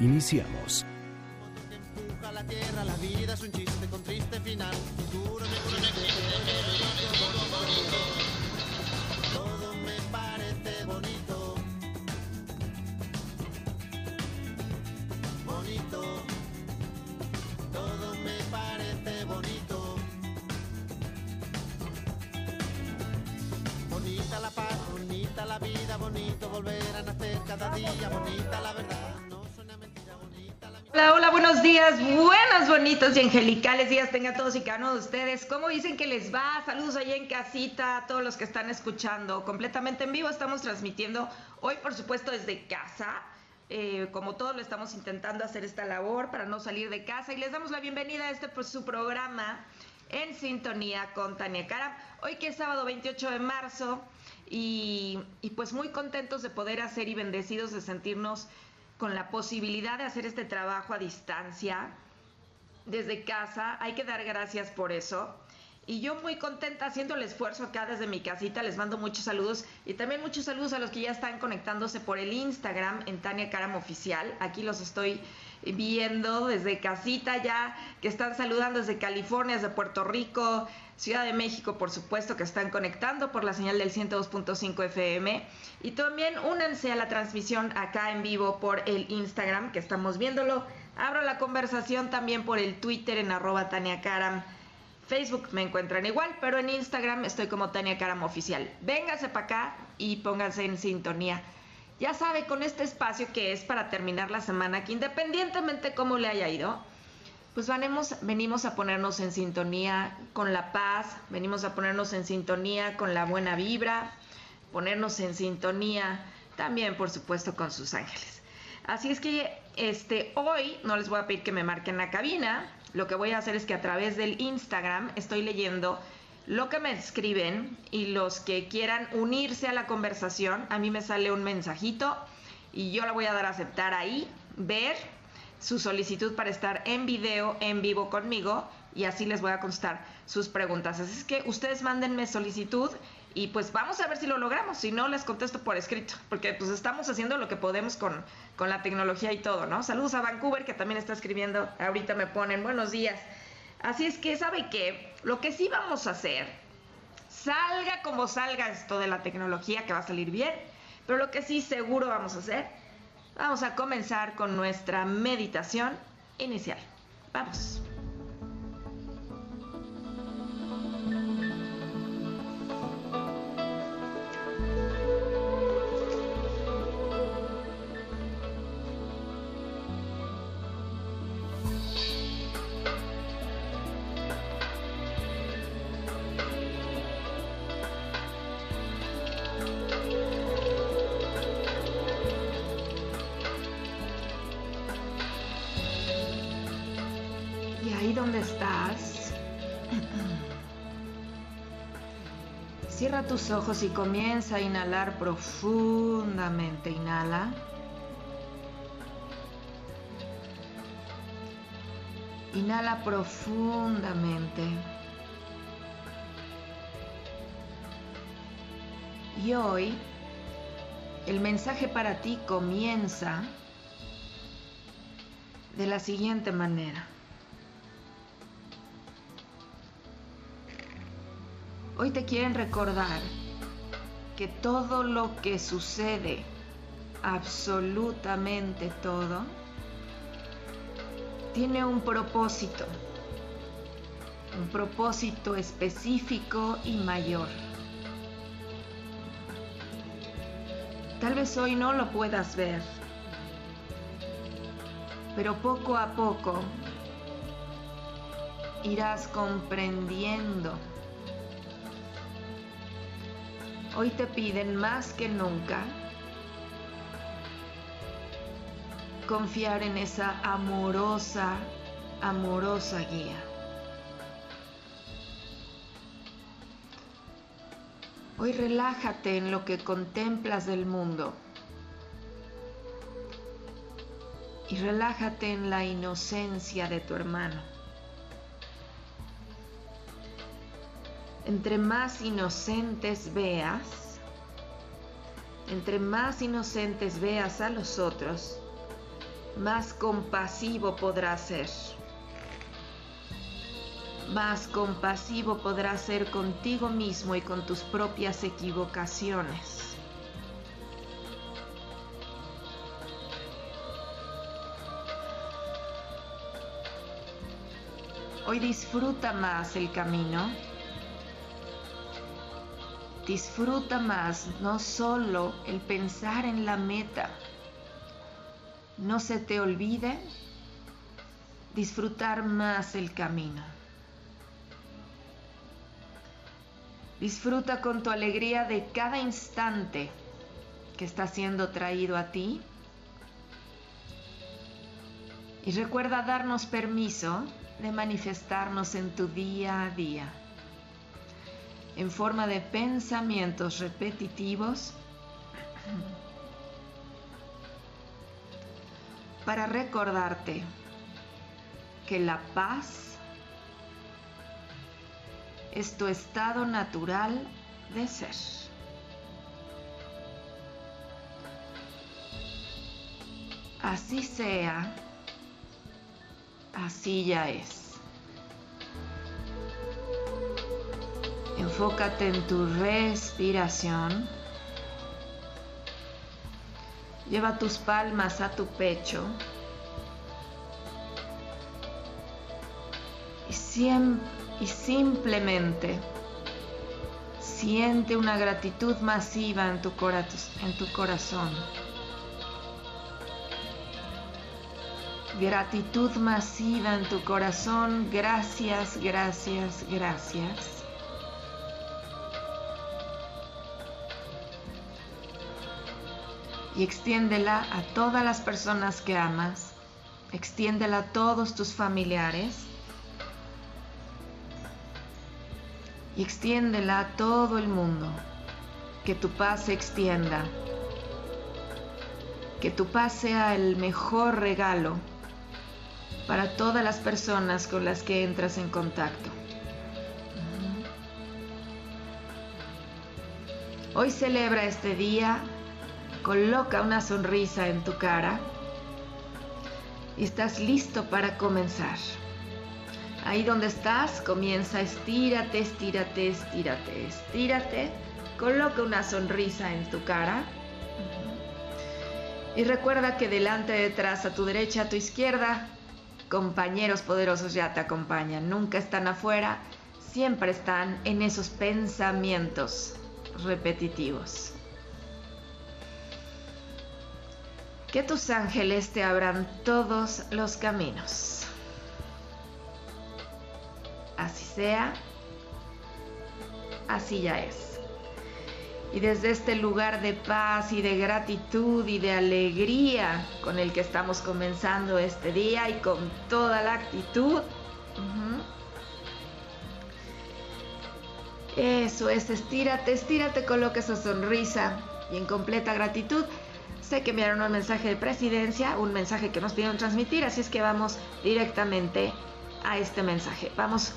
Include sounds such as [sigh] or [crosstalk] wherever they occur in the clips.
Iniciamos. la vida es un chiste con triste final. Todo me parece bonito. Bonito. Todo me parece bonito. Bonita la paz, bonita la vida, bonito volver a nacer cada día, bonita la verdad. Hola, hola, buenos días, buenas, bonitos y angelicales días tengan todos y cada uno de ustedes. ¿Cómo dicen que les va? Saludos allá en casita, a todos los que están escuchando completamente en vivo. Estamos transmitiendo hoy, por supuesto, desde casa. Eh, como todos lo estamos intentando hacer esta labor para no salir de casa y les damos la bienvenida a este pues, su programa en sintonía con Tania Cara. Hoy que es sábado 28 de marzo y pues muy contentos de poder hacer y bendecidos de sentirnos con la posibilidad de hacer este trabajo a distancia desde casa. Hay que dar gracias por eso. Y yo muy contenta haciendo el esfuerzo acá desde mi casita. Les mando muchos saludos y también muchos saludos a los que ya están conectándose por el Instagram en Tania Karam Oficial. Aquí los estoy viendo desde casita ya, que están saludando desde California, desde Puerto Rico, Ciudad de México, por supuesto, que están conectando por la señal del 102.5 FM. Y también únanse a la transmisión acá en vivo por el Instagram, que estamos viéndolo. Abro la conversación también por el Twitter en arroba Tania Karam. Facebook me encuentran igual, pero en Instagram estoy como Tania Karam Oficial. Vénganse para acá y pónganse en sintonía. Ya sabe, con este espacio que es para terminar la semana, que independientemente cómo le haya ido, pues venimos, venimos a ponernos en sintonía con la paz, venimos a ponernos en sintonía con la buena vibra, ponernos en sintonía también, por supuesto, con sus ángeles. Así es que este, hoy no les voy a pedir que me marquen la cabina, lo que voy a hacer es que a través del Instagram estoy leyendo lo que me escriben y los que quieran unirse a la conversación, a mí me sale un mensajito y yo le voy a dar a aceptar ahí, ver su solicitud para estar en video, en vivo conmigo y así les voy a contestar sus preguntas. Así es que ustedes mándenme solicitud y pues vamos a ver si lo logramos. Si no, les contesto por escrito, porque pues estamos haciendo lo que podemos con, con la tecnología y todo, ¿no? Saludos a Vancouver, que también está escribiendo. Ahorita me ponen buenos días. Así es que, ¿sabe qué? Lo que sí vamos a hacer, salga como salga esto de la tecnología, que va a salir bien, pero lo que sí seguro vamos a hacer, vamos a comenzar con nuestra meditación inicial. Vamos. Cierra tus ojos y comienza a inhalar profundamente. Inhala. Inhala profundamente. Y hoy el mensaje para ti comienza de la siguiente manera. Hoy te quieren recordar que todo lo que sucede, absolutamente todo, tiene un propósito, un propósito específico y mayor. Tal vez hoy no lo puedas ver, pero poco a poco irás comprendiendo. Hoy te piden más que nunca confiar en esa amorosa, amorosa guía. Hoy relájate en lo que contemplas del mundo y relájate en la inocencia de tu hermano. Entre más inocentes veas, entre más inocentes veas a los otros, más compasivo podrás ser. Más compasivo podrás ser contigo mismo y con tus propias equivocaciones. Hoy disfruta más el camino. Disfruta más no solo el pensar en la meta. No se te olvide disfrutar más el camino. Disfruta con tu alegría de cada instante que está siendo traído a ti. Y recuerda darnos permiso de manifestarnos en tu día a día, en forma de pensamientos repetitivos, para recordarte que la paz es tu estado natural de ser. Así sea así ya es. Enfócate en tu respiración. Lleva tus palmas a tu pecho. Y, y simplemente siente una gratitud masiva en tu, en tu corazón. gratitud masiva en tu corazón. Gracias, gracias, gracias. Y extiéndela a todas las personas que amas. Extiéndela a todos tus familiares. Y extiéndela a todo el mundo. Que tu paz se extienda. Que tu paz sea el mejor regalo para todas las personas con las que entras en contacto. Hoy celebra este día, coloca una sonrisa en tu cara y estás listo para comenzar. Ahí donde estás, comienza, estírate, estírate, estírate, estírate, coloca una sonrisa en tu cara. Y recuerda que delante, detrás, a tu derecha, a tu izquierda, compañeros poderosos ya te acompañan, nunca están afuera, siempre están en esos pensamientos repetitivos. Que tus ángeles te abran todos los caminos. Así sea, así ya es. Y desde este lugar de paz y de gratitud y de alegría con el que estamos comenzando este día y con toda la actitud. Eso es, estírate, estírate, coloca esa sonrisa y en completa gratitud. Sé que enviaron un mensaje de presidencia, un mensaje que nos pidieron transmitir, así es que vamos directamente a este mensaje. Vamos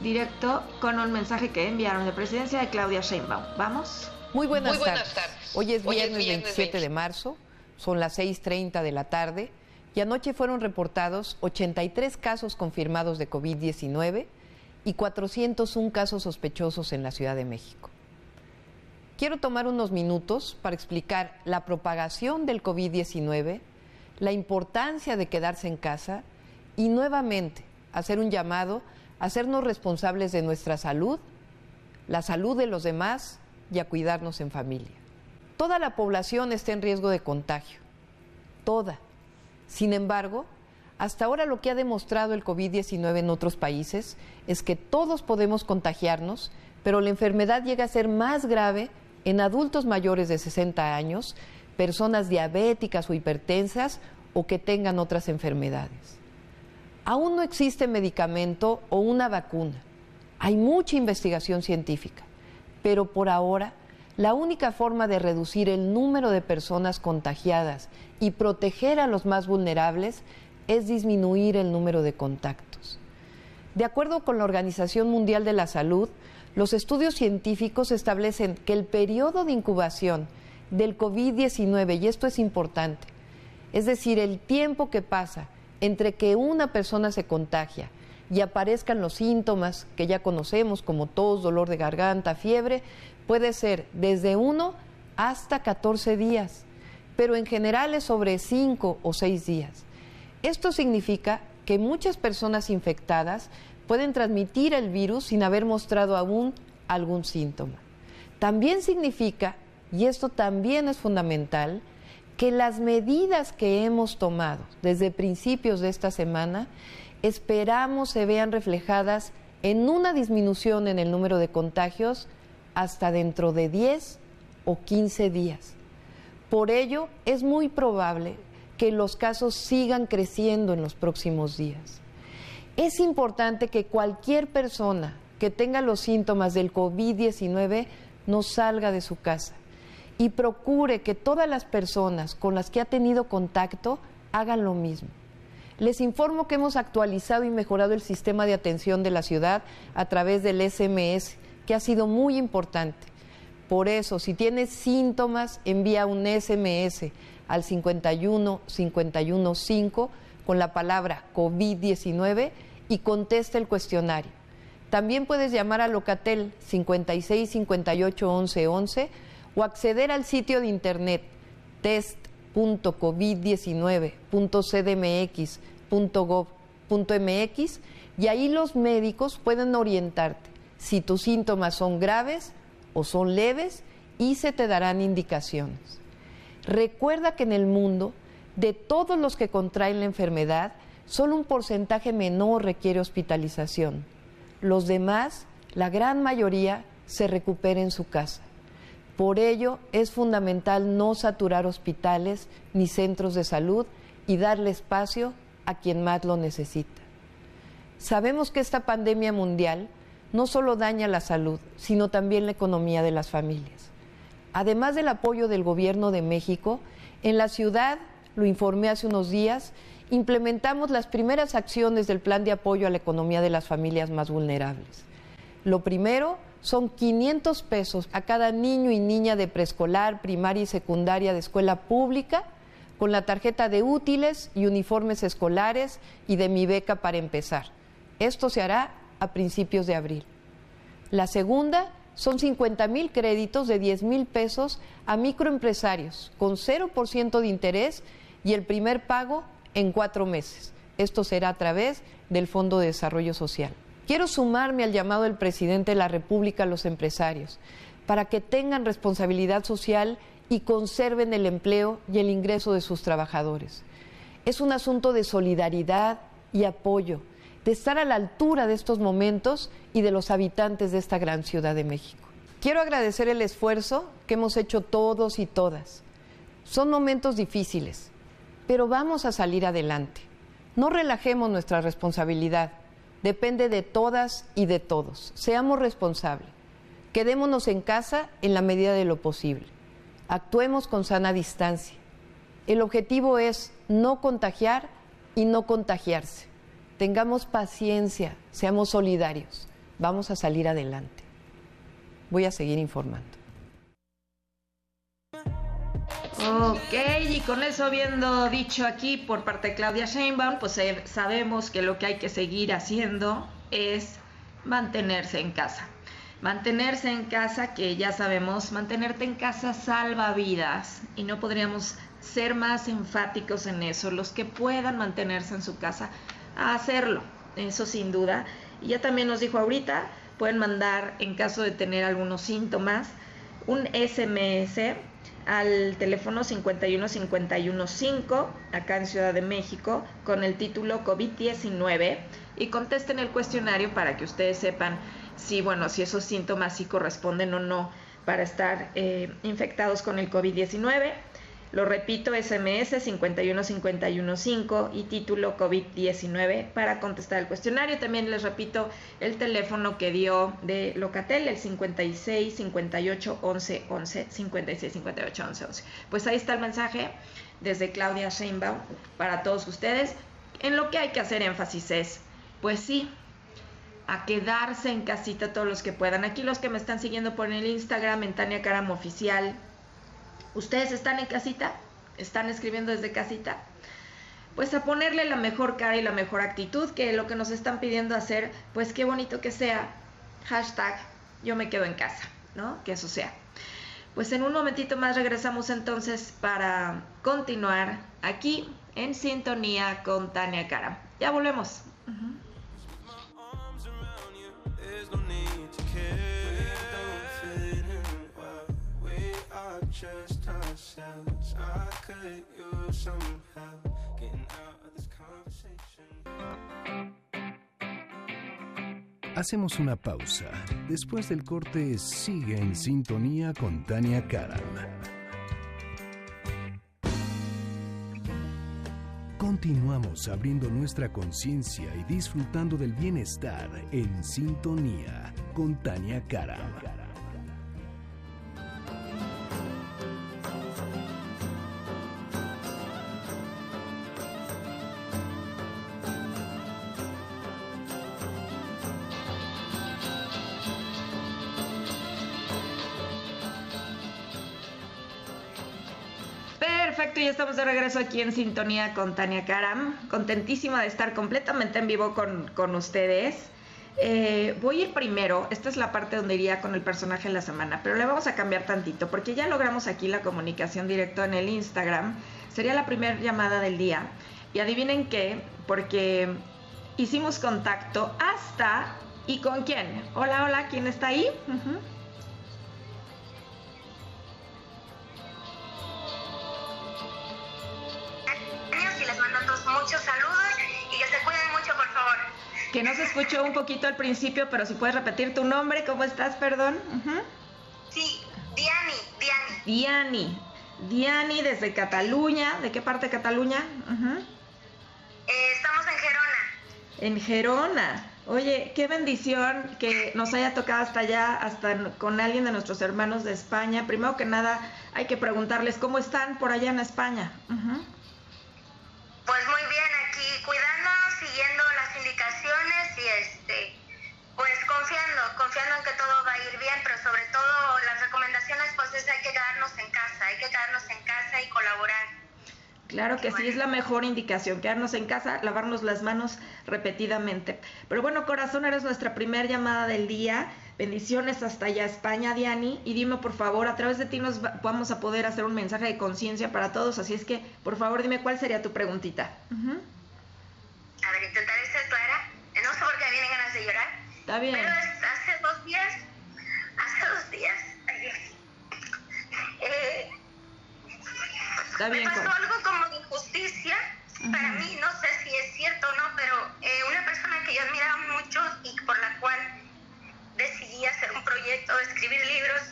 directo con un mensaje que enviaron de presidencia de Claudia Sheinbaum. ¿Vamos? Muy buenas, tardes. Hoy es viernes, 27 de marzo, son las 6.30 de la tarde y anoche fueron reportados 83 casos confirmados de COVID-19 y 401 casos sospechosos en la Ciudad de México. Quiero tomar unos minutos para explicar la propagación del COVID-19, la importancia de quedarse en casa y nuevamente hacer un llamado a hacernos responsables de nuestra salud, la salud de los demás y a cuidarnos en familia. Toda la población está en riesgo de contagio, toda. Sin embargo, hasta ahora lo que ha demostrado el COVID-19 en otros países es que todos podemos contagiarnos, pero la enfermedad llega a ser más grave en adultos mayores de 60 años, personas diabéticas o hipertensas o que tengan otras enfermedades. Aún no existe medicamento o una vacuna. Hay mucha investigación científica, pero por ahora la única forma de reducir el número de personas contagiadas y proteger a los más vulnerables es disminuir el número de contactos. De acuerdo con la Organización Mundial de la Salud, los estudios científicos establecen que el periodo de incubación del COVID-19, y esto es importante, es decir, el tiempo que pasa entre que una persona se contagia y aparezcan los síntomas que ya conocemos como tos, dolor de garganta, fiebre, puede ser desde uno hasta 14 días, pero en general es sobre 5 o 6 días. Esto significa que muchas personas infectadas pueden transmitir el virus sin haber mostrado aún algún síntoma. También significa, y esto también es fundamental, que las medidas que hemos tomado desde principios de esta semana esperamos se vean reflejadas en una disminución en el número de contagios hasta dentro de 10 o 15 días. Por ello, es muy probable que los casos sigan creciendo en los próximos días. Es importante que cualquier persona que tenga los síntomas del COVID-19 no salga de su casa y procure que todas las personas con las que ha tenido contacto hagan lo mismo. Les informo que hemos actualizado y mejorado el sistema de atención de la ciudad a través del SMS que ha sido muy importante. Por eso, si tienes síntomas, envía un SMS al 51 51 5 con la palabra COVID-19 y contesta el cuestionario. También puedes llamar a Locatel 56 58 11 11 o acceder al sitio de internet test.covid19.cdmx.gov.mx y ahí los médicos pueden orientarte si tus síntomas son graves o son leves y se te darán indicaciones. Recuerda que en el mundo, de todos los que contraen la enfermedad, solo un porcentaje menor requiere hospitalización. Los demás, la gran mayoría, se recupera en su casa. Por ello, es fundamental no saturar hospitales ni centros de salud y darle espacio a quien más lo necesita. Sabemos que esta pandemia mundial no solo daña la salud, sino también la economía de las familias. Además del apoyo del Gobierno de México, en la ciudad, lo informé hace unos días, implementamos las primeras acciones del plan de apoyo a la economía de las familias más vulnerables. Lo primero son 500 pesos a cada niño y niña de preescolar, primaria y secundaria de escuela pública con la tarjeta de útiles y uniformes escolares y de mi beca para empezar. Esto se hará a principios de abril. La segunda son 50 mil créditos de 10 mil pesos a microempresarios con 0% de interés y el primer pago en cuatro meses. Esto será a través del Fondo de Desarrollo Social. Quiero sumarme al llamado del presidente de la República a los empresarios para que tengan responsabilidad social y conserven el empleo y el ingreso de sus trabajadores. Es un asunto de solidaridad y apoyo de estar a la altura de estos momentos y de los habitantes de esta gran ciudad de México. Quiero agradecer el esfuerzo que hemos hecho todos y todas. Son momentos difíciles, pero vamos a salir adelante. No relajemos nuestra responsabilidad. Depende de todas y de todos. Seamos responsables. Quedémonos en casa en la medida de lo posible. Actuemos con sana distancia. El objetivo es no contagiar y no contagiarse. Tengamos paciencia, seamos solidarios. Vamos a salir adelante. Voy a seguir informando. Ok, y con eso habiendo dicho aquí por parte de Claudia Sheinbaum, pues eh, sabemos que lo que hay que seguir haciendo es mantenerse en casa. Mantenerse en casa, que ya sabemos, mantenerte en casa salva vidas y no podríamos ser más enfáticos en eso. Los que puedan mantenerse en su casa, a hacerlo, eso sin duda. Y ya también nos dijo ahorita, pueden mandar en caso de tener algunos síntomas un SMS al teléfono 51515 acá en Ciudad de México con el título COVID-19 y contesten el cuestionario para que ustedes sepan si bueno si esos síntomas sí corresponden o no para estar eh, infectados con el COVID-19 Lo repito, SMS 51515 y título COVID-19 para contestar el cuestionario. También les repito el teléfono que dio de Locatel, el 56 58 11 11 56 58 11 11. Pues ahí está el mensaje desde Claudia Sheinbaum para todos ustedes. En lo que hay que hacer énfasis es, pues sí, a quedarse en casita todos los que puedan. Aquí los que me están siguiendo por el Instagram, en Tania Caram Oficial, ¿Ustedes están en casita? ¿Están escribiendo desde casita? Pues a ponerle la mejor cara y la mejor actitud, que lo que nos están pidiendo hacer, pues qué bonito que sea. Hashtag yo me quedo en casa, ¿no? Que eso sea. Pues en un momentito más regresamos entonces para continuar aquí en sintonía con Tania Cara. Ya volvemos. Hacemos una pausa. Después del corte, sigue en sintonía con Tania Karam. Continuamos abriendo nuestra conciencia y disfrutando del bienestar en sintonía con Tania Karam. Estamos de regreso aquí en sintonía con Tania Karam. Contentísima de estar completamente en vivo con, ustedes. Eh, voy a ir primero, esta es la parte donde iría con el personaje de la semana, pero le vamos a cambiar tantito porque ya logramos aquí la comunicación directa en el Instagram. Sería la primera llamada del día. Y adivinen qué, porque hicimos contacto hasta... ¿Y con quién? Hola, hola, ¿quién está ahí? Que no se escuchó un poquito al principio, pero si puedes repetir tu nombre, ¿cómo estás, perdón? Sí, Diani, Diani. Diani. Diani desde Cataluña. ¿De qué parte de Cataluña? Eh, estamos en Gerona. En Gerona. Oye, qué bendición que nos haya tocado hasta allá, hasta con alguien de nuestros hermanos de España. Primero que nada, hay que preguntarles cómo están por allá en España. Pues muy bien, aquí cuidándonos, siguiendo indicaciones y este pues confiando, confiando en que todo va a ir bien, pero sobre todo las recomendaciones pues es hay que quedarnos en casa, hay que quedarnos en casa y colaborar. Claro que sí, es la mejor indicación, quedarnos en casa, lavarnos las manos repetidamente. Pero bueno, corazón, eres nuestra primera llamada del día. Bendiciones hasta allá, España, Diani. Y dime, por favor, a través de ti nos vamos a poder hacer un mensaje de conciencia para todos. Así es que, por favor, dime cuál sería tu preguntita. A ver, intentaré ser clara. No sé por qué me vienen ganas de llorar. Está bien. Pero hace dos días, hace dos días, eh, Está bien, me pasó algo como de injusticia. Para mí, no sé si es cierto o no, pero eh, una persona que yo admiraba mucho y por la cual decidí hacer un proyecto de escribir libros,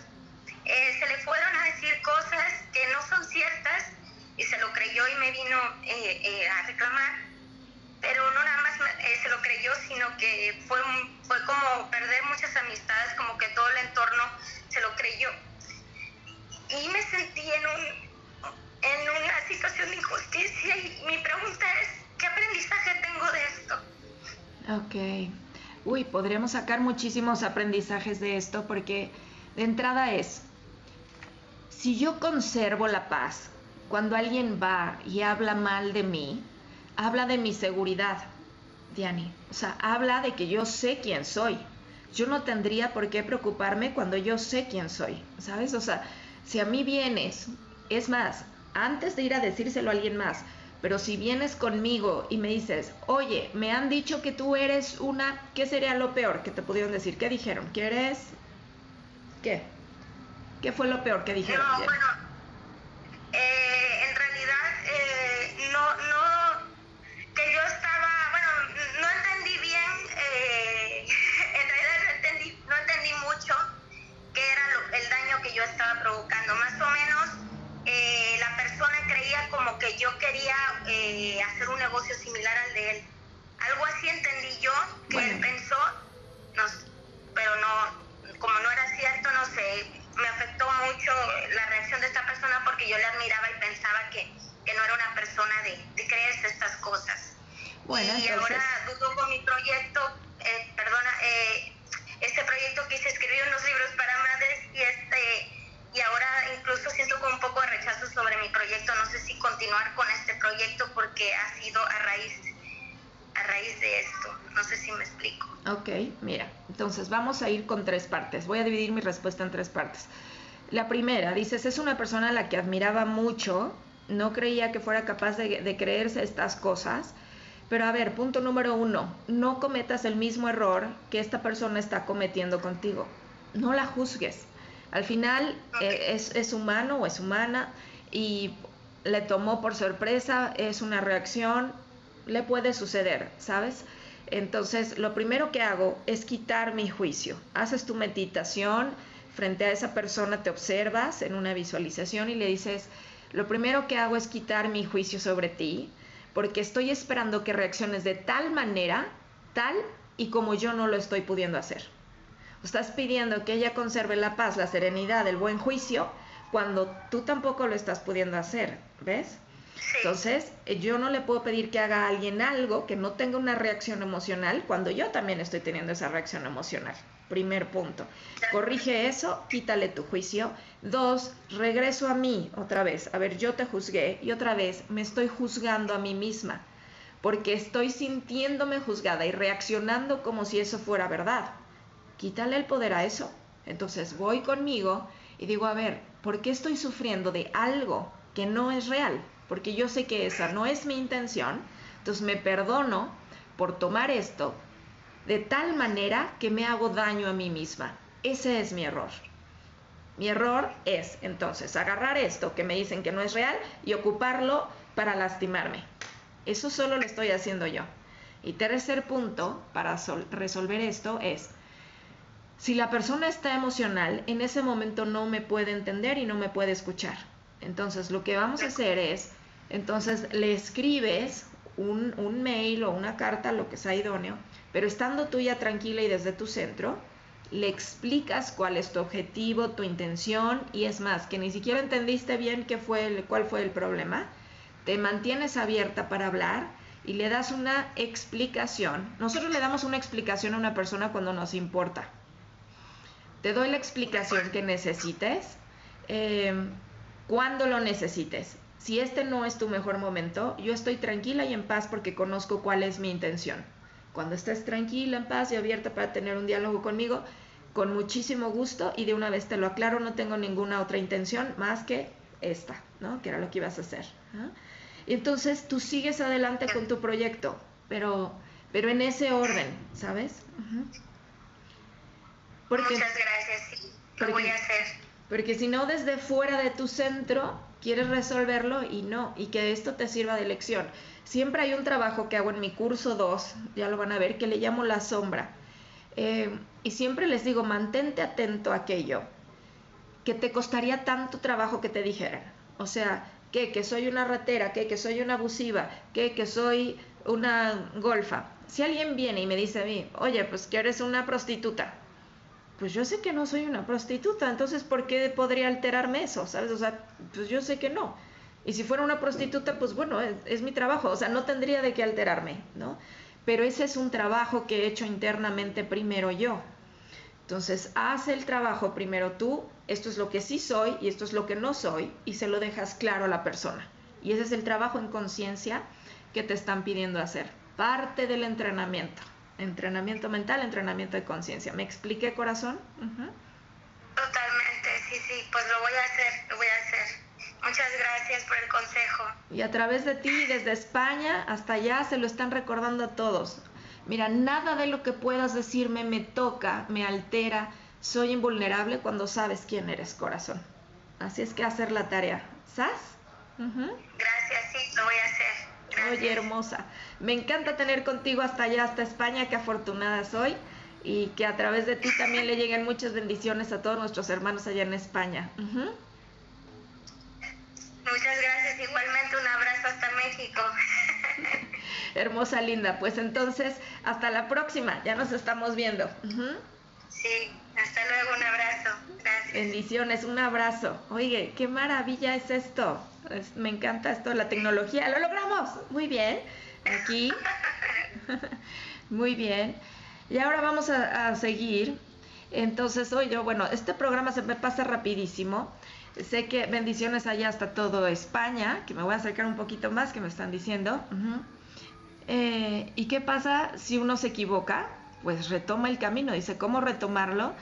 eh, se le fueron a decir cosas que no son ciertas y se lo creyó y me vino eh, a reclamar pero no nada más eh, se lo creyó, sino que fue, fue como perder muchas amistades, como que todo el entorno se lo creyó. Y me sentí en, un, en una situación de injusticia y mi pregunta es, ¿qué aprendizaje tengo de esto? Ok. Uy, podríamos sacar muchísimos aprendizajes de esto porque de entrada es, si yo conservo la paz, cuando alguien va y habla mal de mí, habla de mi seguridad, Diani. O sea, habla de que yo sé quién soy. Yo no tendría por qué preocuparme cuando yo sé quién soy, ¿sabes? O sea, si a mí vienes, es más, antes de ir a decírselo a alguien más, pero si vienes conmigo y me dices, oye, me han dicho que tú eres una, ¿qué sería lo peor que te pudieron decir? ¿Qué dijeron? ¿Que eres? ¿Qué? ¿Qué fue lo peor que dijeron? No, bueno, eh, en realidad eh, no, no que yo estaba, bueno, no entendí bien, eh, en realidad no entendí, no entendí mucho qué era el daño que yo estaba provocando. Más o menos, eh, la persona y ahora dudo con mi proyecto, eh, perdona, eh, este proyecto quise escribir unos libros para madres y este y ahora incluso siento como un poco de rechazo sobre mi proyecto. No sé si continuar con este proyecto porque ha sido a raíz a raíz de esto. No sé si me explico. Ok, mira, entonces vamos a ir con tres partes. Voy a dividir mi respuesta en tres partes. La primera, dices, es una persona a la que admiraba mucho, no creía que fuera capaz de, de creerse estas cosas. Pero a ver, punto número uno, no cometas el mismo error que esta persona está cometiendo contigo. No la juzgues. Al final eh, es, es, humano o es humana y le tomó por sorpresa, es una reacción, le puede suceder, ¿sabes? Entonces, lo primero que hago es quitar mi juicio. Haces tu meditación, frente a esa persona te observas en una visualización y le dices, lo primero que hago es quitar mi juicio sobre ti, porque estoy esperando que reacciones de tal manera, tal y como yo no lo estoy pudiendo hacer. Estás pidiendo que ella conserve la paz, la serenidad, el buen juicio, cuando tú tampoco lo estás pudiendo hacer, ¿ves? Entonces, eh, yo no le puedo pedir que haga a alguien algo que no tenga una reacción emocional cuando yo también estoy teniendo esa reacción emocional. Primer punto. Corrige eso, quítale tu juicio. Dos, regreso a mí otra vez. A ver, yo te juzgué y otra vez me estoy juzgando a mí misma porque estoy sintiéndome juzgada y reaccionando como si eso fuera verdad. Quítale el poder a eso. Entonces voy conmigo y digo, a ver, ¿por qué estoy sufriendo de algo que no es real? Porque yo sé que esa no es mi intención, entonces me perdono por tomar esto de tal manera que me hago daño a mí misma. Ese es mi error. Mi error es entonces agarrar esto que me dicen que no es real y ocuparlo para lastimarme. Eso solo lo estoy haciendo yo. Y tercer punto para resolver esto es, si la persona está emocional, en ese momento no me puede entender y no me puede escuchar. Entonces lo que vamos a hacer es entonces le escribes un, un, mail o una carta, lo que sea idóneo, pero estando tú ya tranquila y desde tu centro, le explicas cuál es tu objetivo, tu intención y es más, que ni siquiera entendiste bien qué fue el, cuál fue el problema, te mantienes abierta para hablar y le das una explicación. Nosotros le damos una explicación a una persona cuando nos importa. Te doy la explicación que necesites, eh, cuando lo necesites si este no es tu mejor momento, yo estoy tranquila y en paz porque conozco cuál es mi intención. Cuando estés tranquila, en paz y abierta para tener un diálogo conmigo, con muchísimo gusto y de una vez te lo aclaro, no tengo ninguna otra intención más que esta, ¿no? Que era lo que ibas a hacer. Y entonces tú sigues adelante con tu proyecto, pero, pero en ese orden, ¿sabes? Muchas gracias, sí, lo voy a hacer. Porque si no, desde fuera de tu centro, quieres resolverlo y no, y que esto te sirva de lección. Siempre hay un trabajo que hago en mi curso 2, ya lo van a ver, que le llamo la sombra. Eh, y siempre les digo, mantente atento a aquello que te costaría tanto trabajo que te dijeran. O sea, que, que soy una ratera, que, que soy una abusiva, que, que soy una golfa. Si alguien viene y me dice a mí, oye, pues que eres una prostituta, pues yo sé que no soy una prostituta, entonces ¿por qué podría alterarme eso? ¿Sabes? O sea, pues yo sé que no. Y si fuera una prostituta, pues bueno, es, mi trabajo, o sea, no tendría de qué alterarme, ¿no? Pero ese es un trabajo que he hecho internamente primero yo. Entonces, haz el trabajo primero tú, esto es lo que sí soy y esto es lo que no soy, y se lo dejas claro a la persona. Y ese es el trabajo en conciencia que te están pidiendo hacer, parte del entrenamiento. Entrenamiento mental, entrenamiento de conciencia. ¿Me expliqué, corazón? Totalmente, sí, sí, pues lo voy a hacer, lo voy a hacer. Muchas gracias por el consejo. Y a través de ti, desde España hasta allá, se lo están recordando a todos. Mira, nada de lo que puedas decirme me toca, me altera. Soy invulnerable cuando sabes quién eres, corazón. Así es que hacer la tarea. ¿Sabes? Gracias, sí, lo voy a hacer. Oye, hermosa. Me encanta tener contigo hasta allá, hasta España, qué afortunada soy. Y que a través de ti también le lleguen muchas bendiciones a todos nuestros hermanos allá en España. Muchas gracias, igualmente un abrazo hasta México. [laughs] Hermosa, linda. Pues entonces, hasta la próxima, ya nos estamos viendo. Sí, hasta luego, un abrazo. Gracias. Bendiciones, un abrazo. Oye, qué maravilla es esto me encanta esto, la tecnología. Lo logramos. Muy bien. Aquí [laughs] Muy bien. Y ahora vamos a, seguir. Entonces, hoy yo, bueno, este programa se me pasa rapidísimo. Sé que bendiciones allá hasta todo España, que me voy a acercar un poquito más, que me están diciendo. Eh, ¿Y qué pasa si uno se equivoca? Pues retoma el camino. Dice, ¿cómo retomarlo?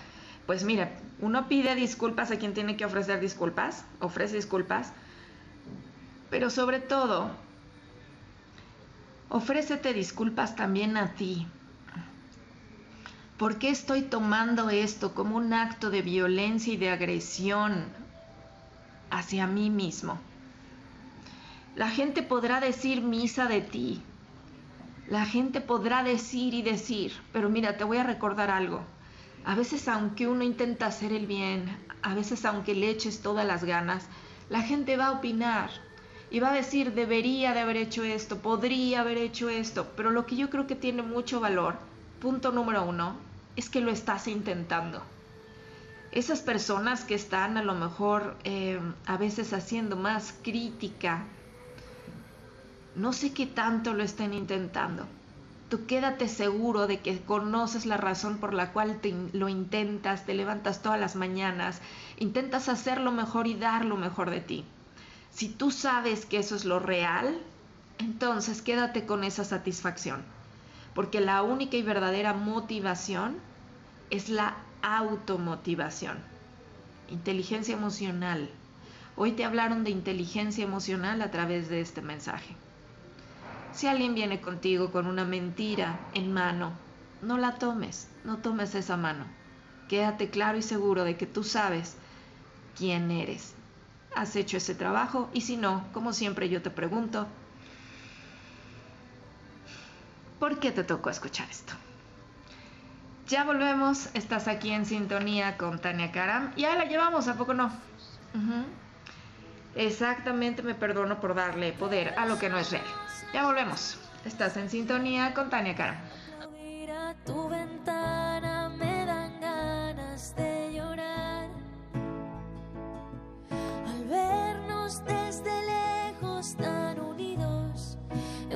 Pues mire, uno pide disculpas a quien tiene que ofrecer disculpas, ofrece disculpas, pero sobre todo, ofrécete disculpas también a ti. ¿Por qué estoy tomando esto como un acto de violencia y de agresión hacia mí mismo? La gente podrá decir misa de ti. La gente podrá decir y decir, pero mira, te voy a recordar algo. A veces aunque uno intenta hacer el bien, a veces aunque le eches todas las ganas, la gente va a opinar y va a decir debería de haber hecho esto, podría haber hecho esto, pero lo que yo creo que tiene mucho valor punto número uno, es que lo estás intentando. Esas personas que están a lo mejor eh, a veces haciendo más crítica, no sé qué tanto lo estén intentando. Tú quédate seguro de que conoces la razón por la cual te, lo intentas, te levantas todas las mañanas, intentas hacer lo mejor y dar lo mejor de ti. Si tú sabes que eso es lo real, entonces quédate con esa satisfacción porque la única y verdadera motivación es la automotivación. Inteligencia emocional. Hoy te hablaron de inteligencia emocional a través de este mensaje. Si alguien viene contigo con una mentira en mano, no la tomes, no tomes esa mano. Quédate claro y seguro de que tú sabes quién eres. Has hecho ese trabajo y si no, como siempre yo te pregunto, ¿Por qué te tocó escuchar esto? Ya volvemos, estás aquí en sintonía con Tania Karam. Ya la llevamos, ¿a poco no? Exactamente, me perdono por darle poder a lo que no es real. Ya volvemos. Estás en sintonía con Tania Karam.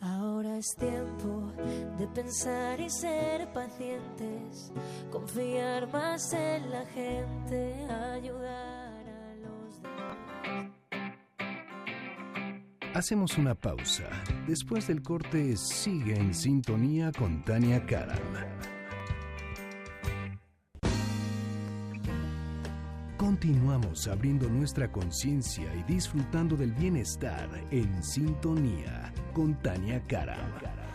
Ahora es tiempo de pensar y ser pacientes, confiar más en la gente, ayudar a los demás. Hacemos una pausa. Después del corte, sigue en sintonía con Tania Karam. Continuamos abriendo nuestra conciencia y disfrutando del bienestar en sintonía con Tania Karam.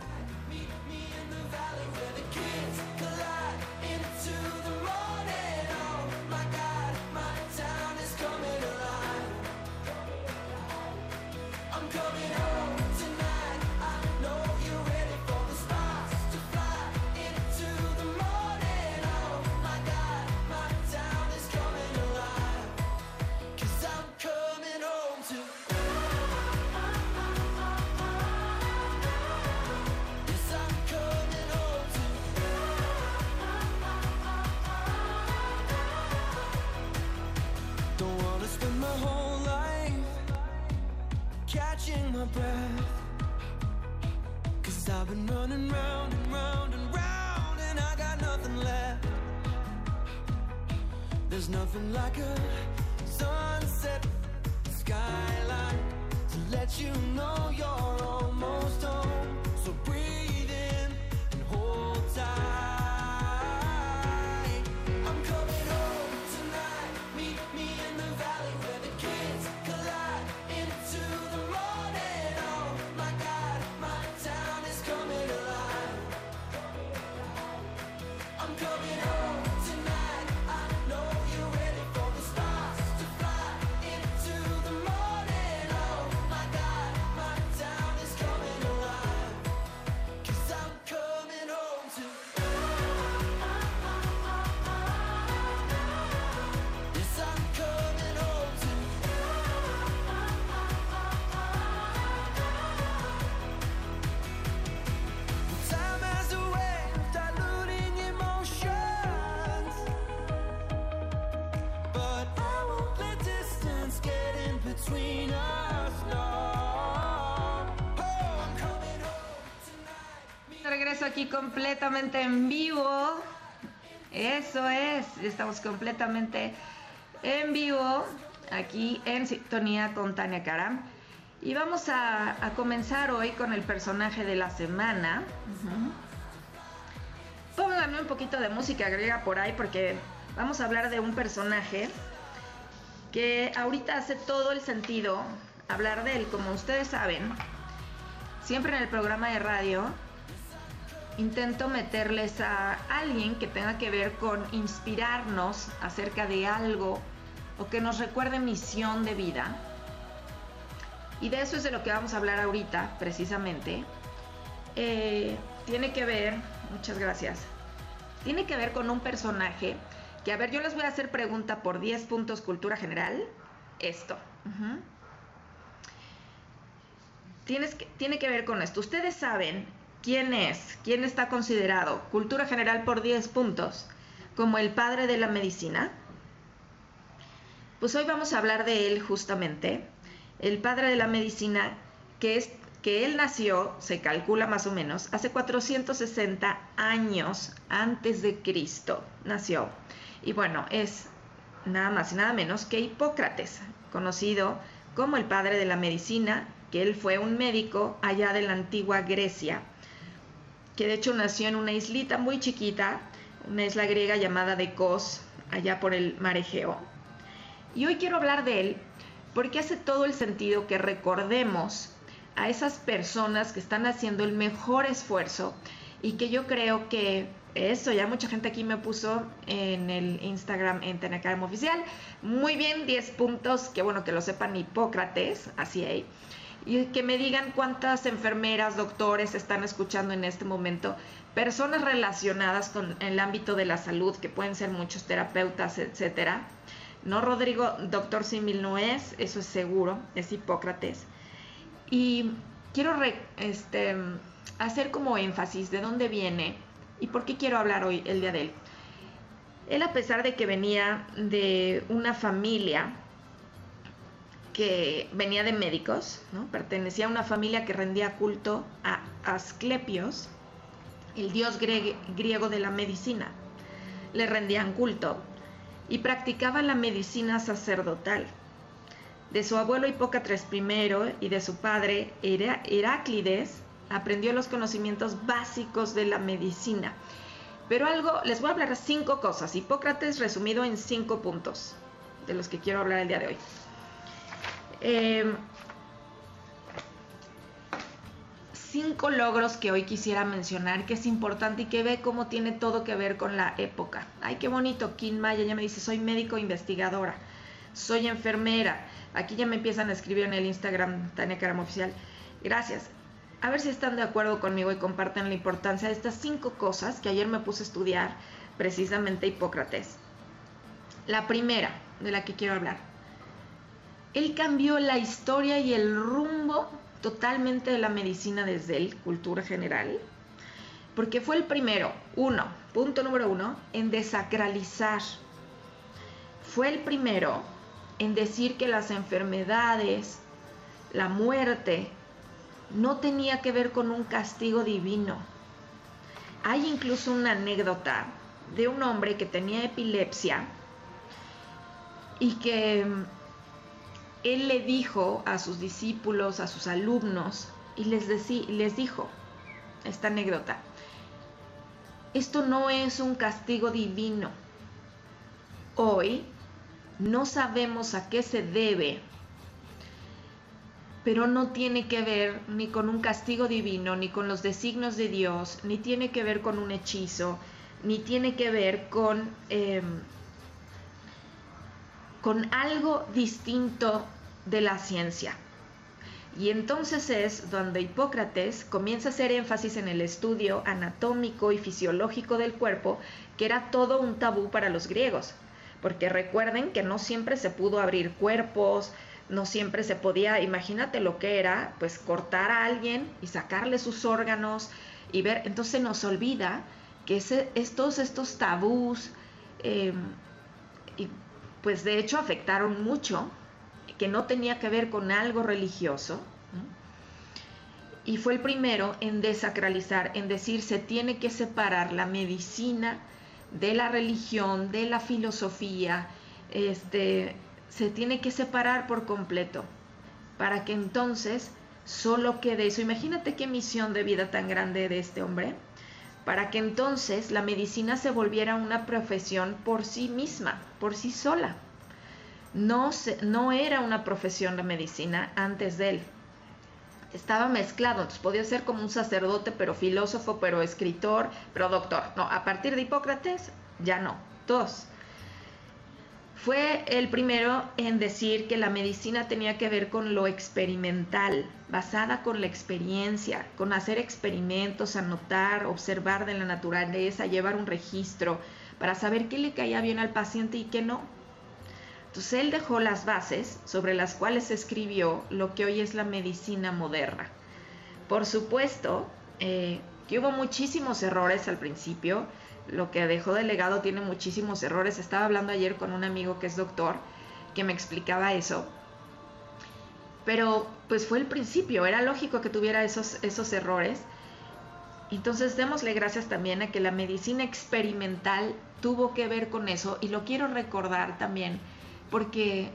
Aquí completamente en vivo. Eso es, estamos completamente en vivo aquí en sintonía con Tania Karam. Y vamos a, comenzar hoy con el personaje de la semana. Pónganme un poquito de música griega por ahí porque vamos a hablar de un personaje que ahorita hace todo el sentido hablar de él. Como ustedes saben, siempre en el programa de radio intento meterles a alguien que tenga que ver con inspirarnos acerca de algo o que nos recuerde misión de vida. Y de eso es de lo que vamos a hablar ahorita, precisamente. Eh, tiene que ver, muchas gracias, tiene que ver con un personaje que, a ver, yo les voy a hacer pregunta por 10 puntos cultura general. Esto. Tienes tiene que ver con esto. Ustedes saben quién es, quién está considerado, cultura general por 10 puntos, como el padre de la medicina. Pues hoy vamos a hablar de él justamente, el padre de la medicina, que es que él nació, se calcula más o menos, hace 460 años antes de Cristo, nació. Y bueno, es nada más y nada menos que Hipócrates, conocido como el padre de la medicina, que él fue un médico allá de la antigua Grecia, que de hecho nació en una islita muy chiquita, una isla griega llamada Decos, allá por el mar Egeo. Y hoy quiero hablar de él porque hace todo el sentido que recordemos a esas personas que están haciendo el mejor esfuerzo y que yo creo que eso, ya mucha gente aquí me puso en el Instagram en Tenacarmo Oficial. Muy bien, 10 puntos, que bueno que lo sepan Hipócrates, así hay. Y que me digan cuántas enfermeras, doctores están escuchando en este momento, personas relacionadas con el ámbito de la salud, que pueden ser muchos terapeutas, etcétera no, Rodrigo, doctor Simil no es, eso es seguro, es Hipócrates. Y quiero este, hacer como énfasis de dónde viene y por qué quiero hablar hoy, el día de él. Él, a pesar de que venía de una familia que venía de médicos, ¿no? pertenecía a una familia que rendía culto a Asclepios, el dios griego de la medicina. Le rendían culto y practicaba la medicina sacerdotal. De su abuelo Hipócrates I y de su padre Heráclides aprendió los conocimientos básicos de la medicina. Pero algo, les voy a hablar cinco cosas. Hipócrates resumido en cinco puntos, de los que quiero hablar el día de hoy. Eh, cinco logros que hoy quisiera mencionar, que es importante y que ve cómo tiene todo que ver con la época. Ay, qué bonito, Kim Maya ya me dice, soy médico investigadora, soy enfermera. Aquí ya me empiezan a escribir en el Instagram, Tania Caram Oficial. Gracias. A ver si están de acuerdo conmigo y comparten la importancia de estas cinco cosas que ayer me puse a estudiar precisamente Hipócrates. La primera de la que quiero hablar. Él cambió la historia y el rumbo totalmente de la medicina desde el cultura general, porque fue el primero, uno, punto número uno, en desacralizar. Fue el primero en decir que las enfermedades, la muerte, no tenía que ver con un castigo divino. Hay incluso una anécdota de un hombre que tenía epilepsia y que él le dijo a sus discípulos, a sus alumnos, y les, les dijo esta anécdota, esto no es un castigo divino. Hoy no sabemos a qué se debe, pero no tiene que ver ni con un castigo divino, ni con los designios de Dios, ni tiene que ver con un hechizo, ni tiene que ver con... Em, con algo distinto de la ciencia. Y entonces es donde Hipócrates comienza a hacer énfasis en el estudio anatómico y fisiológico del cuerpo, que era todo un tabú para los griegos. Porque recuerden que no siempre se pudo abrir cuerpos, no siempre se podía, imagínate lo que era, pues cortar a alguien y sacarle sus órganos y ver, entonces nos olvida que estos, estos tabús eh, pues de hecho afectaron mucho, que no tenía que ver con algo religioso. y fue el primero en desacralizar, en decir se tiene que separar la medicina de la religión, de la filosofía, este, se tiene que separar por completo, para que entonces solo quede eso. Imagínate qué misión de vida tan grande de este hombre, para que entonces la medicina se volviera una profesión por sí misma, por sí sola. No, no era una profesión la medicina antes de él. Estaba mezclado, entonces podía ser como un sacerdote, pero filósofo, pero escritor, pero doctor. No, a partir de Hipócrates, ya no. Dos, fue el primero en decir que la medicina tenía que ver con lo experimental, basada con la experiencia, con hacer experimentos, anotar, observar de la naturaleza, llevar un registro para saber qué le caía bien al paciente y qué no. Entonces él dejó las bases sobre las cuales escribió lo que hoy es la medicina moderna. Por supuesto eh, que hubo muchísimos errores al principio, lo que dejó de legado tiene muchísimos errores. Estaba hablando ayer con un amigo que es doctor que me explicaba eso. Pero pues fue el principio, era lógico que tuviera esos, esos errores. Entonces démosle gracias también a que la medicina experimental tuvo que ver con eso y lo quiero recordar también porque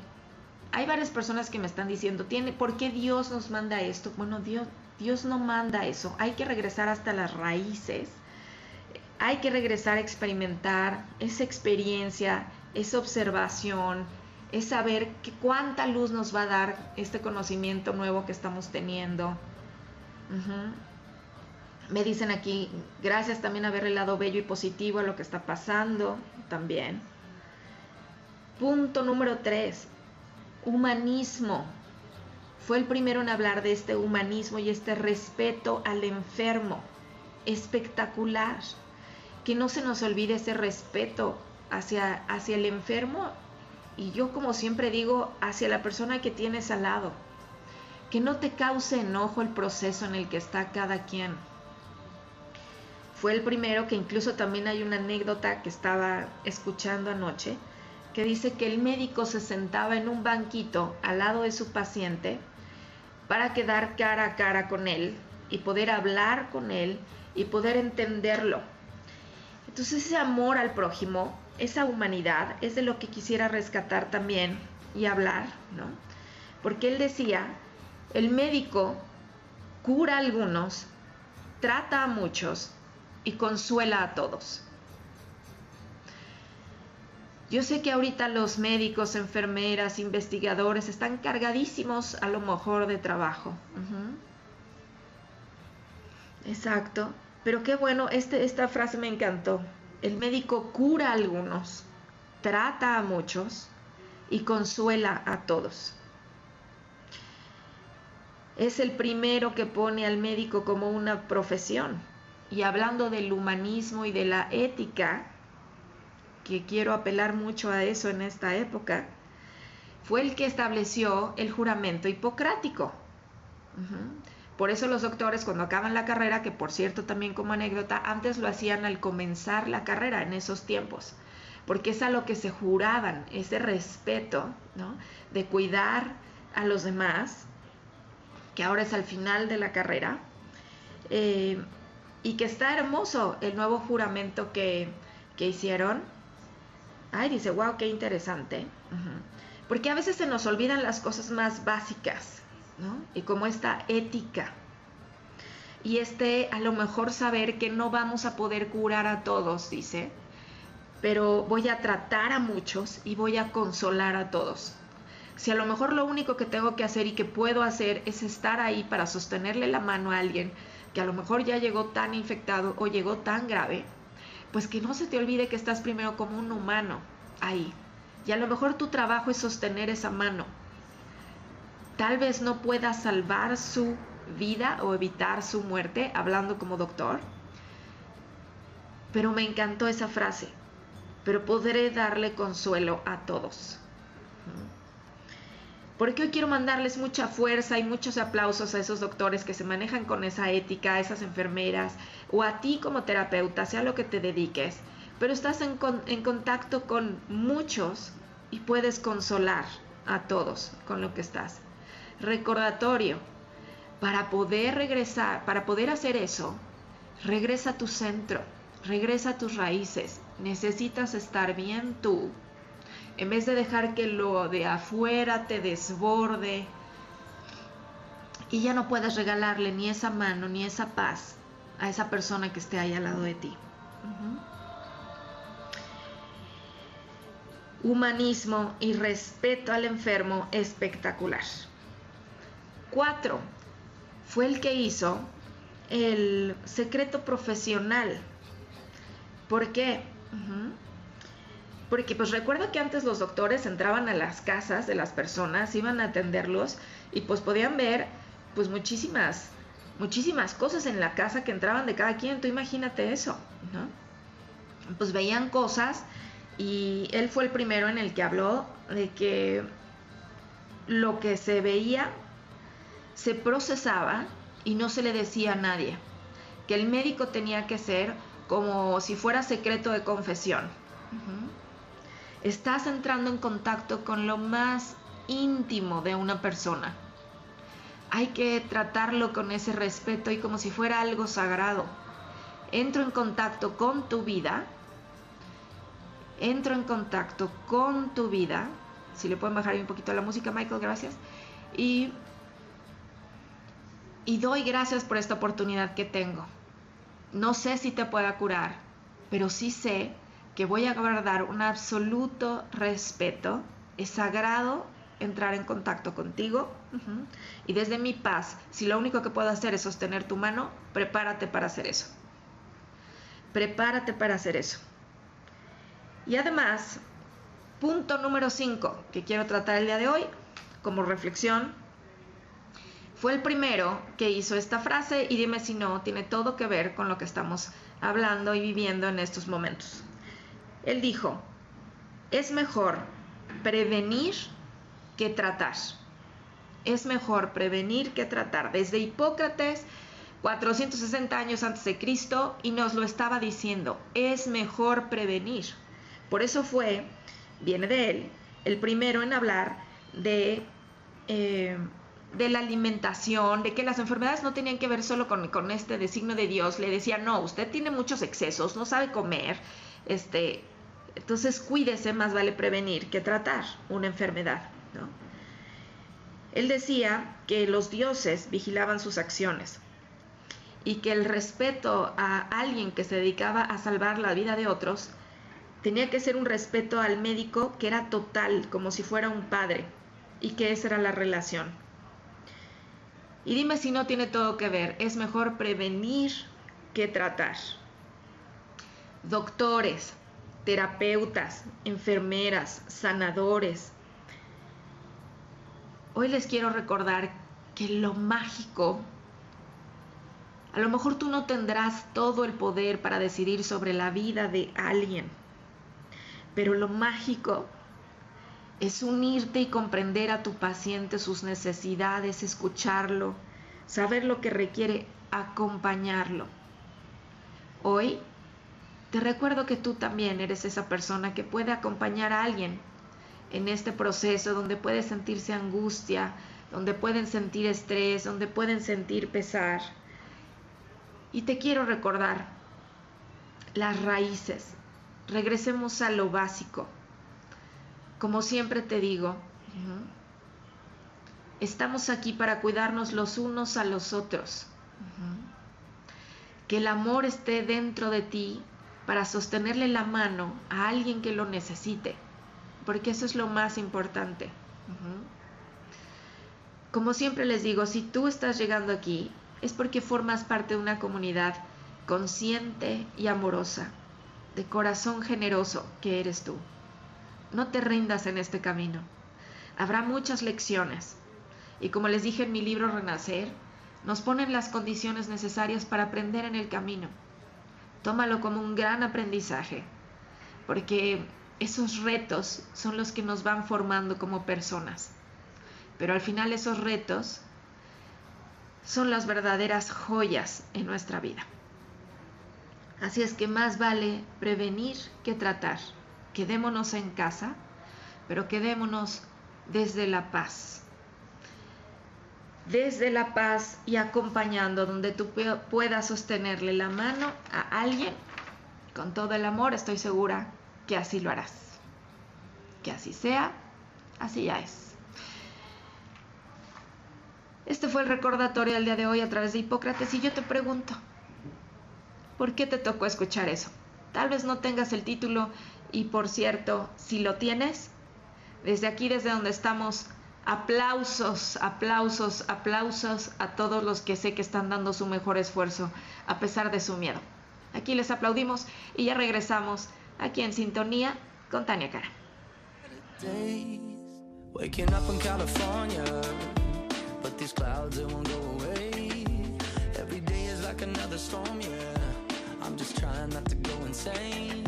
hay varias personas que me están diciendo, ¿tiene, ¿por qué Dios nos manda esto? Bueno, Dios, Dios no manda eso, hay que regresar hasta las raíces hay que regresar a experimentar esa experiencia, esa observación, es saber cuánta luz nos va a dar este conocimiento nuevo que estamos teniendo. Me dicen aquí, gracias también a ver el bello y positivo a lo que está pasando también. Punto número tres, humanismo. Fue el primero en hablar de este humanismo y este respeto al enfermo. Espectacular que no se nos olvide ese respeto hacia, hacia el enfermo y yo como siempre digo, hacia la persona que tienes al lado. Que no te cause enojo el proceso en el que está cada quien. Fue el primero que incluso también hay una anécdota que estaba escuchando anoche, que dice que el médico se sentaba en un banquito al lado de su paciente para quedar cara a cara con él y poder hablar con él y poder entenderlo entonces ese amor al prójimo, esa humanidad, es de lo que quisiera rescatar también y hablar, ¿no? Porque él decía, el médico cura a algunos, trata a muchos y consuela a todos. Yo sé que ahorita los médicos, enfermeras, investigadores están cargadísimos a lo mejor de trabajo. Exacto. Pero qué bueno, este, esta frase me encantó. El médico cura a algunos, trata a muchos y consuela a todos. Es el primero que pone al médico como una profesión. Y hablando del humanismo y de la ética, que quiero apelar mucho a eso en esta época, fue el que estableció el juramento hipocrático. Por eso los doctores cuando acaban la carrera, que por cierto también como anécdota, antes lo hacían al comenzar la carrera en esos tiempos, porque es a lo que se juraban, ese respeto, ¿no? De cuidar a los demás, que ahora es al final de la carrera, eh, y que está hermoso el nuevo juramento que, que hicieron. Ay, dice, wow, qué interesante. Porque a veces se nos olvidan las cosas más básicas y como esta ética. Y este a lo mejor saber que no vamos a poder curar a todos, dice, pero voy a tratar a muchos y voy a consolar a todos. Si a lo mejor lo único que tengo que hacer y que puedo hacer es estar ahí para sostenerle la mano a alguien que a lo mejor ya llegó tan infectado o llegó tan grave, pues que no se te olvide que estás primero como un humano ahí. Y a lo mejor tu trabajo es sostener esa mano tal vez no pueda salvar su vida o evitar su muerte, hablando como doctor. Pero me encantó esa frase, pero podré darle consuelo a todos. Porque hoy quiero mandarles mucha fuerza y muchos aplausos a esos doctores que se manejan con esa ética, a esas enfermeras, o a ti como terapeuta, sea lo que te dediques. Pero estás en, en contacto con muchos y puedes consolar a todos con lo que estás recordatorio. para poder regresar, para poder hacer eso, regresa a tu centro, regresa a tus raíces. Necesitas estar bien tú. En vez de dejar que lo de afuera te desborde y ya no puedas regalarle ni esa mano ni esa paz a esa persona que esté ahí al lado de ti. Humanismo y respeto al enfermo espectacular. Cuatro, fue el que hizo el secreto profesional. ¿Por qué? Porque pues recuerdo que antes los doctores entraban a las casas de las personas, iban a atenderlos y pues podían ver pues muchísimas, muchísimas cosas en la casa que entraban de cada quien. Tú imagínate eso, ¿no? Pues veían cosas y él fue el primero en el que habló de que lo que se veía se procesaba y no se le decía a nadie, que el médico tenía que ser como si fuera secreto de confesión. Estás entrando en contacto con lo más íntimo de una persona. Hay que tratarlo con ese respeto y como si fuera algo sagrado. Entro en contacto con tu vida. Entro en contacto con tu vida. Si le pueden bajar un poquito la música, Michael, gracias. Y y doy gracias por esta oportunidad que tengo. No sé si te pueda curar, pero sí sé que voy a guardar un absoluto respeto. Es sagrado entrar en contacto contigo y desde mi paz, si lo único que puedo hacer es sostener tu mano, prepárate para hacer eso. Prepárate para hacer eso. Y además, punto número 5 que quiero tratar el día de hoy como reflexión fue el primero que hizo esta frase y dime si no, tiene todo que ver con lo que estamos hablando y viviendo en estos momentos. Él dijo, es mejor prevenir que tratar. Es mejor prevenir que tratar. Desde Hipócrates, 460 años antes de Cristo, y nos lo estaba diciendo, es mejor prevenir. Por eso fue, viene de él, el primero en hablar de... Eh, de la alimentación, de que las enfermedades no tenían que ver solo con, este designo de Dios, le decía, no, usted tiene muchos excesos, no sabe comer, este, entonces cuídese, más vale prevenir que tratar una enfermedad. ¿no? Él decía que los dioses vigilaban sus acciones y que el respeto a alguien que se dedicaba a salvar la vida de otros tenía que ser un respeto al médico que era total, como si fuera un padre, y que esa era la relación. Y dime si no tiene todo que ver. Es mejor prevenir que tratar. Doctores, terapeutas, enfermeras, sanadores. Hoy les quiero recordar que lo mágico, a lo mejor tú no tendrás todo el poder para decidir sobre la vida de alguien, pero lo mágico es unirte y comprender a tu paciente sus necesidades, escucharlo, saber lo que requiere, acompañarlo. Hoy te recuerdo que tú también eres esa persona que puede acompañar a alguien en este proceso donde puede sentirse angustia, donde pueden sentir estrés, donde pueden sentir pesar. Y te quiero recordar las raíces. Regresemos a lo básico como siempre te digo, estamos aquí para cuidarnos los unos a los otros. Que el amor esté dentro de ti para sostenerle la mano a alguien que lo necesite, porque eso es lo más importante. Como siempre les digo, si tú estás llegando aquí, es porque formas parte de una comunidad consciente y amorosa, de corazón generoso que eres tú. No te rindas en este camino. Habrá muchas lecciones. Y como les dije en mi libro Renacer, nos ponen las condiciones necesarias para aprender en el camino. Tómalo como un gran aprendizaje, porque esos retos son los que nos van formando como personas. Pero al final esos retos son las verdaderas joyas en nuestra vida. Así es que más vale prevenir que tratar quedémonos en casa, pero quedémonos desde la paz. desde la paz y acompañando, donde tú puedas sostenerle la mano a alguien con todo el amor, estoy segura que así lo harás. Que así sea, así ya es. Este fue el recordatorio del día de hoy a través de Hipócrates y yo te pregunto, ¿por qué te tocó escuchar eso? Tal vez no tengas el título y por cierto, si lo tienes, desde aquí, desde donde estamos, aplausos, aplausos, aplausos a todos los que sé que están dando su mejor esfuerzo a pesar de su miedo. Aquí les aplaudimos y ya regresamos aquí en sintonía con Tania Cara. I'm just trying not to go insane.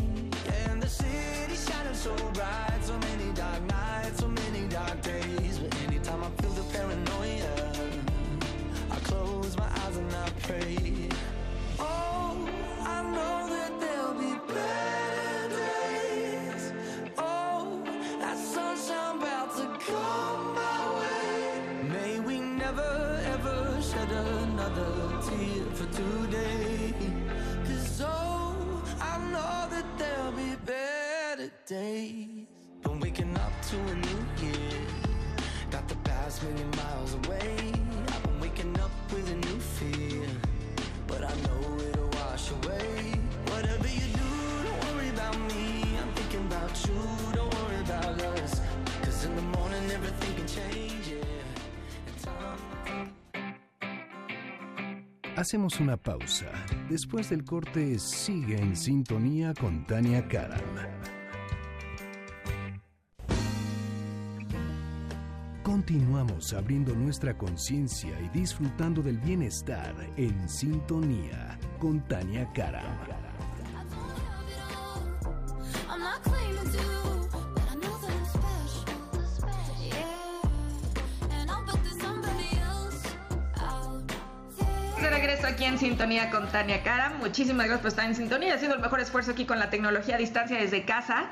So bright. So many dark nights, so many dark days. But anytime I feel the paranoia, I close my eyes and I pray. Hacemos una pausa. Después del corte, sigue en sintonía con Tania Karam. Continuamos abriendo nuestra conciencia y disfrutando del bienestar en sintonía con Tania Karam. Aquí en sintonía con Tania Cara. Muchísimas gracias por estar en sintonía, haciendo el mejor esfuerzo aquí con la tecnología a distancia desde casa.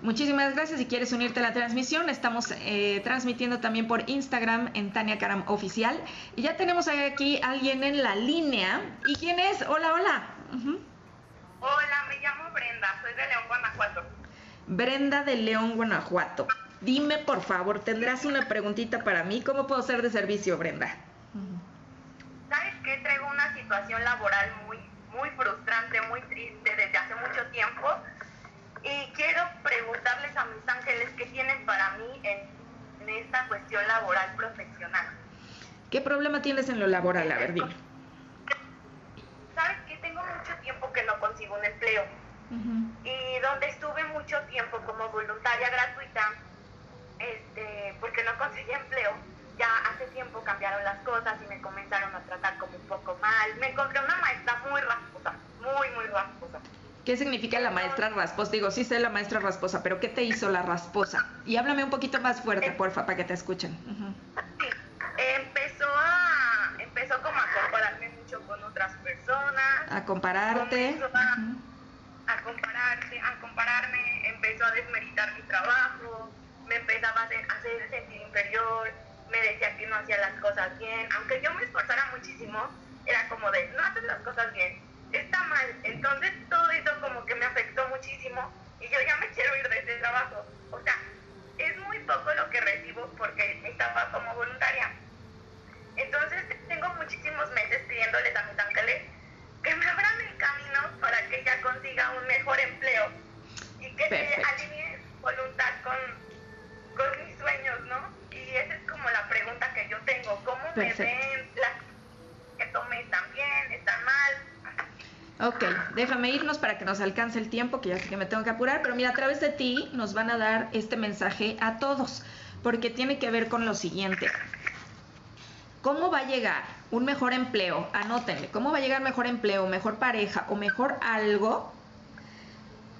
Muchísimas gracias. Si quieres unirte a la transmisión, estamos eh, transmitiendo también por Instagram en Tania Karam Oficial. Y ya tenemos aquí a alguien en la línea. ¿Y quién es? Hola, hola. Hola, me llamo Brenda, soy de León, Guanajuato. Brenda de León, Guanajuato. Dime, por favor, ¿tendrás una preguntita para mí? ¿Cómo puedo ser de servicio, Brenda? ¿Sabes qué? Traigo una situación laboral muy, muy frustrante, muy triste desde hace mucho tiempo. Y quiero preguntarles a mis ángeles qué tienen para mí en, en esta cuestión laboral profesional. ¿Qué problema tienes en lo laboral? A ver, dime. ¿Sabes qué? Tengo mucho tiempo que no consigo un empleo. Y donde estuve mucho tiempo como voluntaria gratuita, este, porque no conseguí empleo, ya hace tiempo cambiaron las cosas y me comenzaron a tratar como un poco mal. Me encontré una maestra muy rasposa, muy, muy rasposa. ¿Qué significa la maestra rasposa? Digo, sí sé la maestra rasposa, pero ¿qué te hizo la rasposa? Y háblame un poquito más fuerte, porfa, para que te escuchen. Ujú. Sí, empezó a, empezó como a compararme mucho con otras personas. A compararte. A, a compararse, a compararme, empezó a desmeritar mi trabajo, me empezaba a hacer, a hacer sentir inferior, me decía que no hacía las cosas bien, aunque yo me esforzara muchísimo, era como de, no haces las cosas bien, está mal, entonces todo eso como que me afectó muchísimo y yo ya me quiero ir de ese trabajo, o sea, es muy poco lo que recibo porque estaba como voluntaria, entonces tengo muchísimos meses pidiéndoles a mis ángeles que me abran el camino para que ella consiga un mejor empleo y que Perfecto. se alinee voluntad con, con mis sueños, ¿no? Y esa es como la pregunta que yo tengo, ¿cómo Perfecto. me ven? ¿Las que tomé están bien? ¿Están mal? Ok, déjame irnos para que nos alcance el tiempo, que ya sé que me tengo que apurar, pero mira, a través de ti nos van a dar este mensaje a todos, porque tiene que ver con lo siguiente. ¿Cómo va a llegar un mejor empleo? Anótenle, ¿cómo va a llegar mejor empleo, mejor pareja o mejor algo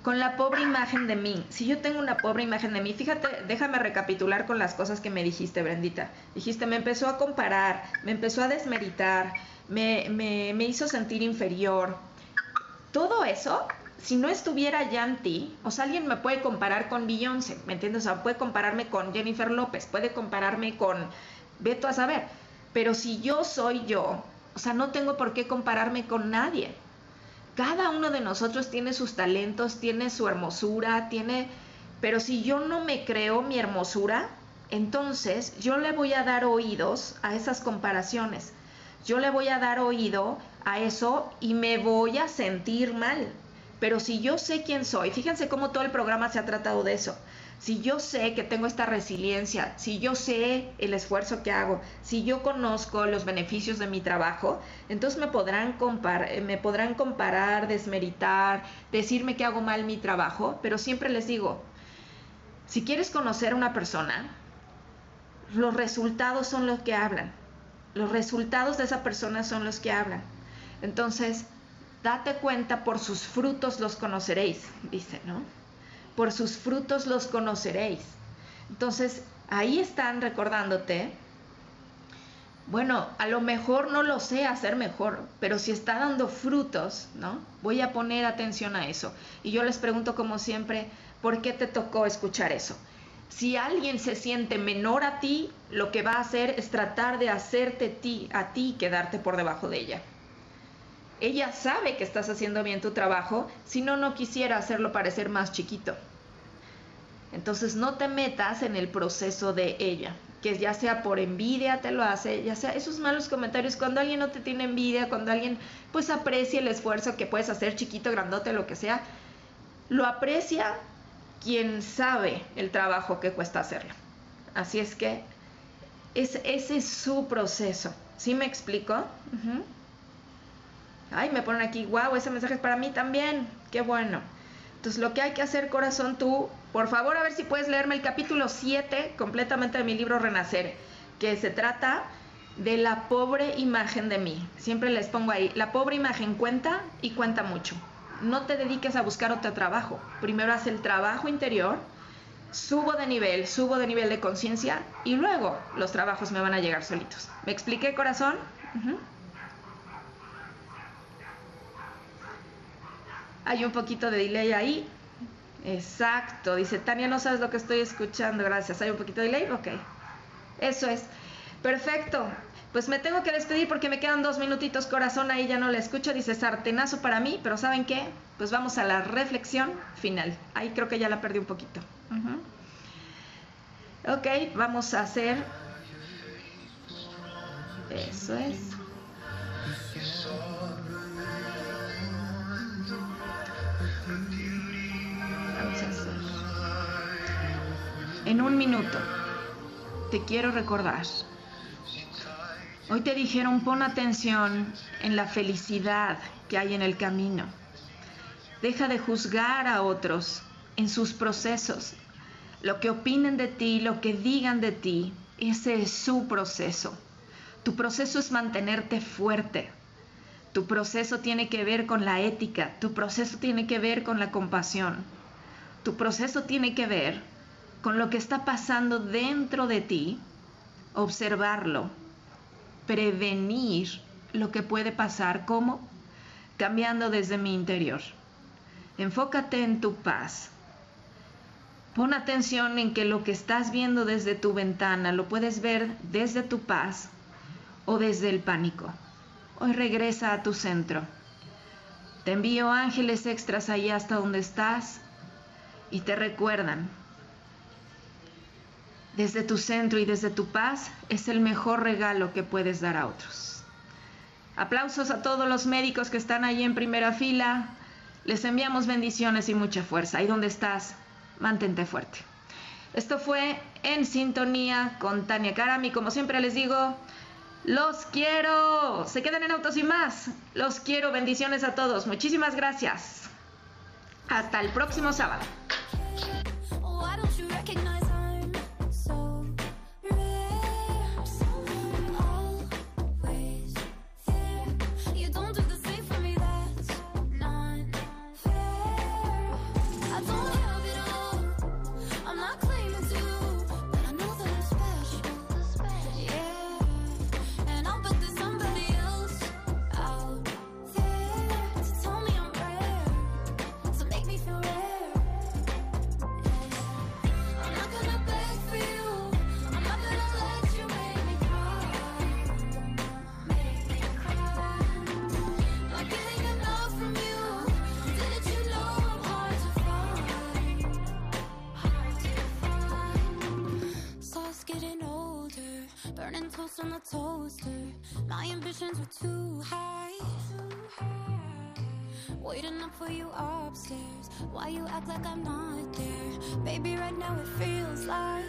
con la pobre imagen de mí? Si yo tengo una pobre imagen de mí, fíjate, déjame recapitular con las cosas que me dijiste, Brendita. Dijiste, me empezó a comparar, me empezó a desmeritar, me, me, hizo sentir inferior, todo eso, si no estuviera ya en ti, o sea, alguien me puede comparar con Beyoncé, ¿me entiendes? O sea, puede compararme con Jennifer López, puede compararme con Beto a saber, Pero si yo soy yo, o sea, no tengo por qué compararme con nadie. Cada uno de nosotros tiene sus talentos, tiene su hermosura, tiene... Pero si yo no me creo mi hermosura, entonces yo le voy a dar oídos a esas comparaciones. Yo le voy a dar oído a eso y me voy a sentir mal. Pero si yo sé quién soy, fíjense cómo todo el programa se ha tratado de eso. Si yo sé que tengo esta resiliencia, si yo sé el esfuerzo que hago, si yo conozco los beneficios de mi trabajo, entonces me podrán, me podrán comparar, desmeritar, decirme que hago mal mi trabajo, pero siempre les digo, si quieres conocer a una persona, los resultados son los que hablan. Los resultados de esa persona son los que hablan. Entonces, date cuenta, por sus frutos los conoceréis, dice, ¿no? Por sus frutos los conoceréis. Entonces, ahí están recordándote, bueno, a lo mejor no lo sé hacer mejor, pero si está dando frutos, ¿no? Voy a poner atención a eso. Y yo les pregunto como siempre, ¿por qué te tocó escuchar eso? Si alguien se siente menor a ti, lo que va a hacer es tratar de hacerte ti, a ti quedarte por debajo de ella. Ella sabe que estás haciendo bien tu trabajo, si no, no quisiera hacerlo parecer más chiquito. Entonces no te metas en el proceso de ella, que ya sea por envidia te lo hace, ya sea esos malos comentarios, cuando alguien no te tiene envidia, cuando alguien pues aprecia el esfuerzo que puedes hacer chiquito, grandote, lo que sea, lo aprecia quien sabe el trabajo que cuesta hacerlo. Así es que es, ese es su proceso. ¿Sí me explico? Ay, me ponen aquí, wow, ese mensaje es para mí también. Qué bueno. Entonces, lo que hay que hacer, corazón, tú, por favor, a ver si puedes leerme el capítulo 7 completamente de mi libro Renacer, que se trata de la pobre imagen de mí. Siempre les pongo ahí, la pobre imagen cuenta y cuenta mucho. No te dediques a buscar otro trabajo. Primero haz el trabajo interior, subo de nivel, subo de nivel de conciencia y luego los trabajos me van a llegar solitos. ¿Me expliqué, corazón? Hay un poquito de delay ahí. Exacto. Dice Tania, no sabes lo que estoy escuchando. Gracias. Hay un poquito de delay. Ok. Eso es. Perfecto. Pues me tengo que despedir porque me quedan dos minutitos, corazón, ahí ya no la escucho, dice sartenazo para mí, pero ¿saben qué? Pues vamos a la reflexión final. Ahí creo que ya la perdí un poquito. Ok, vamos a hacer... Eso es. En un minuto, te quiero recordar. Hoy te dijeron pon atención en la felicidad que hay en el camino. Deja de juzgar a otros en sus procesos. Lo que opinen de ti, lo que digan de ti, ese es su proceso. Tu proceso es mantenerte fuerte. Tu proceso tiene que ver con la ética. Tu proceso tiene que ver con la compasión. Tu proceso tiene que ver con lo que está pasando dentro de ti, observarlo, prevenir lo que puede pasar, ¿cómo? Cambiando desde mi interior. Enfócate en tu paz. Pon atención en que lo que estás viendo desde tu ventana lo puedes ver desde tu paz o desde el pánico. Hoy regresa a tu centro. Te envío ángeles extras ahí hasta donde estás y te recuerdan desde tu centro y desde tu paz es el mejor regalo que puedes dar a otros. Aplausos a todos los médicos que están ahí en primera fila. Les enviamos bendiciones y mucha fuerza. Ahí donde estás, mantente fuerte. Esto fue en sintonía con Tania Karam y como siempre les digo, los quiero. Se quedan en autos y más. Los quiero. Bendiciones a todos. Muchísimas gracias. Hasta el próximo sábado. Toaster. My ambitions were too high. Waiting up for you upstairs. Why you act like I'm not there? Baby, right now it feels like,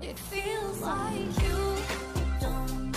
it feels like you don't